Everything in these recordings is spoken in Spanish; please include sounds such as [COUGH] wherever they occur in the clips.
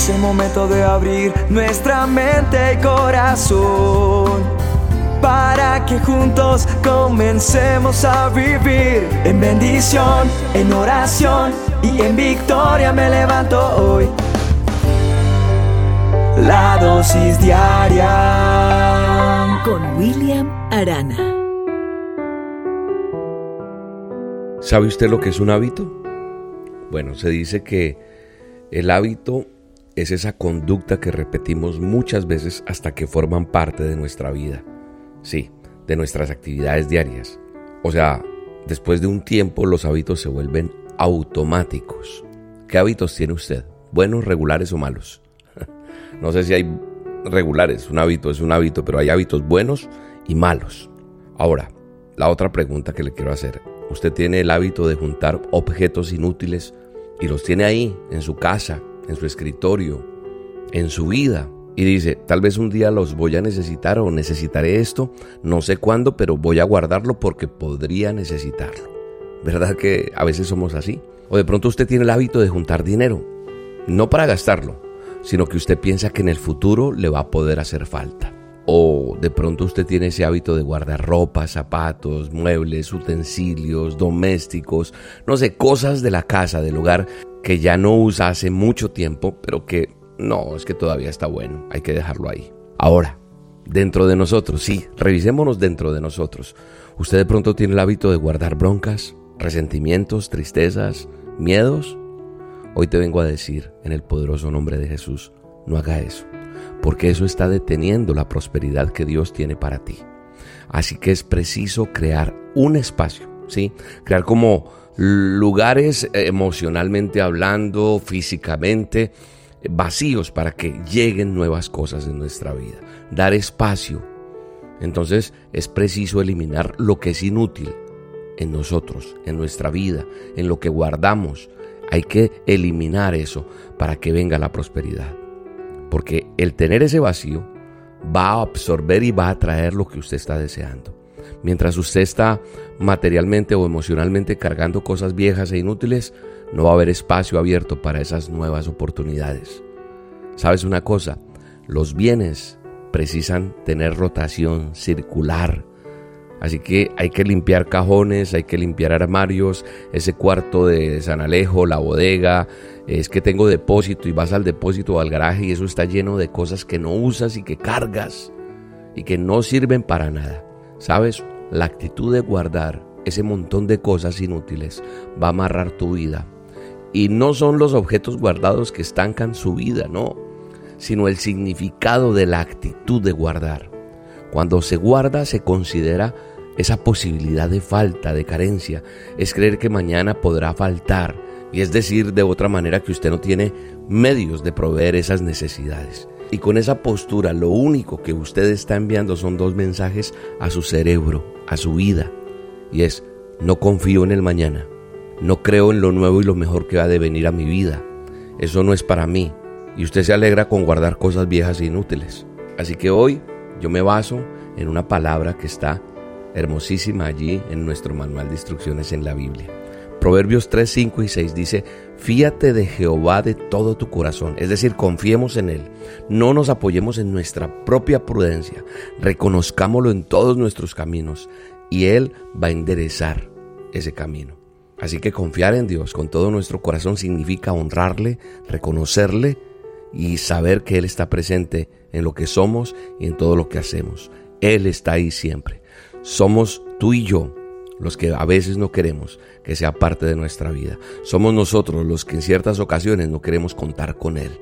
Es el momento de abrir nuestra mente y corazón para que juntos comencemos a vivir en bendición, en oración y en victoria me levanto hoy. La dosis diaria con William Arana. ¿Sabe usted lo que es un hábito? Bueno, se dice que el hábito es esa conducta que repetimos muchas veces hasta que forman parte de nuestra vida. Sí, de nuestras actividades diarias. O sea, después de un tiempo los hábitos se vuelven automáticos. ¿Qué hábitos tiene usted? ¿Buenos, regulares o malos? [LAUGHS] No sé si hay regulares, un hábito es un hábito, pero hay hábitos buenos y malos. Ahora, la otra pregunta que le quiero hacer. ¿Usted tiene el hábito de juntar objetos inútiles y los tiene ahí, en su casa, en su escritorio, en su vida? Y dice, tal vez un día los voy a necesitar o necesitaré esto, no sé cuándo, pero voy a guardarlo porque podría necesitarlo. ¿Verdad que a veces somos así? O de pronto usted tiene el hábito de juntar dinero, no para gastarlo, sino que usted piensa que en el futuro le va a poder hacer falta. O de pronto usted tiene ese hábito de guardar ropa, zapatos, muebles, utensilios, domésticos, no sé, cosas de la casa, del hogar que ya no usa hace mucho tiempo, pero que no, es que todavía está bueno, hay que dejarlo ahí. Ahora, dentro de nosotros, sí, revisémonos dentro de nosotros. ¿Usted de pronto tiene el hábito de guardar broncas, resentimientos, tristezas, miedos? Hoy te vengo a decir, en el poderoso nombre de Jesús, no haga eso, porque eso está deteniendo la prosperidad que Dios tiene para ti. Así que es preciso crear un espacio, ¿sí? Crear como lugares eh, emocionalmente hablando, físicamente, vacíos para que lleguen nuevas cosas en nuestra vida. Dar espacio. Entonces es preciso eliminar lo que es inútil en nosotros, en nuestra vida, en lo que guardamos, hay que eliminar eso para que venga la prosperidad. Porque el tener ese vacío va a absorber y va a traer lo que usted está deseando. Mientras usted está materialmente o emocionalmente cargando cosas viejas e inútiles, no va a haber espacio abierto para esas nuevas oportunidades. ¿Sabes una cosa? Los bienes precisan tener rotación circular Así que hay que limpiar cajones, hay que limpiar armarios, ese cuarto de San Alejo, la bodega, es que tengo depósito y vas al depósito o al garaje y eso está lleno de cosas que no usas y que cargas y que no sirven para nada. ¿Sabes? La actitud de guardar ese montón de cosas inútiles va a amarrar tu vida. Y no son los objetos guardados que estancan su vida, no, sino el significado de la actitud de guardar. Cuando se guarda se considera esa posibilidad de falta, de carencia, es creer que mañana podrá faltar y es decir de otra manera que usted no tiene medios de proveer esas necesidades. Y con esa postura lo único que usted está enviando son dos mensajes a su cerebro, a su vida. Y es, no confío en el mañana, no creo en lo nuevo y lo mejor que va a venir a mi vida. Eso no es para mí. Y usted se alegra con guardar cosas viejas e inútiles. Así que hoy yo me baso en una palabra que está hermosísima allí en nuestro manual de instrucciones en la Biblia. Proverbios 3, 5 y 6 dice, fíate de Jehová de todo tu corazón, es decir, confiemos en Él, no nos apoyemos en nuestra propia prudencia, reconozcámoslo en todos nuestros caminos y Él va a enderezar ese camino. Así que confiar en Dios con todo nuestro corazón significa honrarle, reconocerle y saber que Él está presente en lo que somos y en todo lo que hacemos. Él está ahí siempre. Somos tú y yo los que a veces no queremos que sea parte de nuestra vida. Somos nosotros los que en ciertas ocasiones no queremos contar con Él.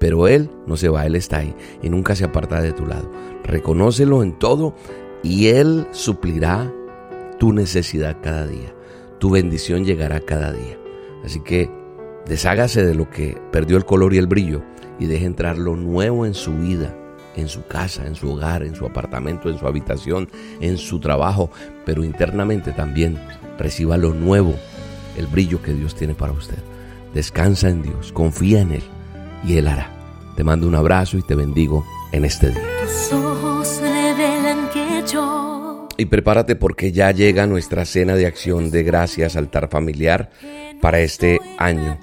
Pero Él no se va, Él está ahí y nunca se aparta de tu lado. Reconócelo en todo y Él suplirá tu necesidad cada día. Tu bendición llegará cada día. Así que deshágase de lo que perdió el color y el brillo y deje entrar lo nuevo en su vida en su casa, en su hogar, en su apartamento, en su habitación, en su trabajo, pero internamente también reciba lo nuevo, el brillo que Dios tiene para usted. Descansa en Dios, confía en Él y Él hará. Te mando un abrazo y te bendigo en este día. Y prepárate porque ya llega nuestra cena de acción de gracias altar familiar para este año.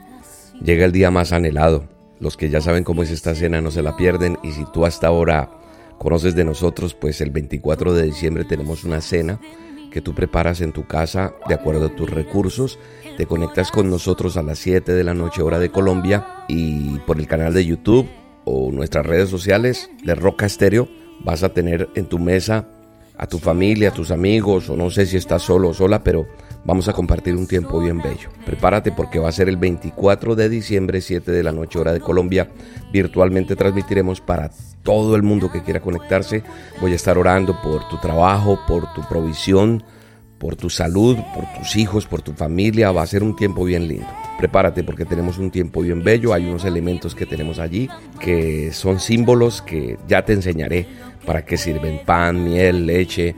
Llega el día más anhelado Los que ya saben cómo es esta cena no se la pierden y si tú hasta ahora conoces de nosotros, pues el 24 de diciembre tenemos una cena que tú preparas en tu casa de acuerdo a tus recursos. Te conectas con nosotros a las 7 de la noche hora de Colombia y por el canal de YouTube o nuestras redes sociales de Roca Estéreo vas a tener en tu mesa a tu familia, a tus amigos o no sé si estás solo o sola, pero vamos a compartir un tiempo bien bello. Prepárate porque va a ser el 24 de diciembre, 7 de la noche hora de Colombia. Virtualmente transmitiremos para todo el mundo que quiera conectarse. Voy a estar orando por tu trabajo, por tu provisión, por tu salud, por tus hijos, por tu familia. Va a ser un tiempo bien lindo. Prepárate porque tenemos un tiempo bien bello. Hay unos elementos que tenemos allí que son símbolos que ya te enseñaré para qué sirven pan, miel, leche,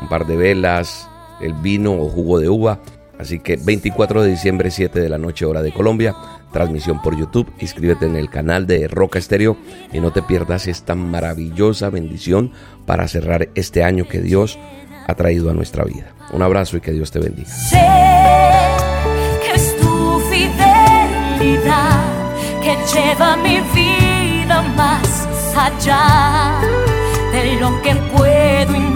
un par de velas, el vino o jugo de uva. Así que 24 de diciembre, 7 de la noche, hora de Colombia, transmisión por YouTube. Inscríbete en el canal de Roca Estéreo y no te pierdas esta maravillosa bendición para cerrar este año que Dios ha traído a nuestra vida. Un abrazo y que Dios te bendiga. Sé que es tu fidelidad que lleva mi vida más allá de lo que puedo imaginar.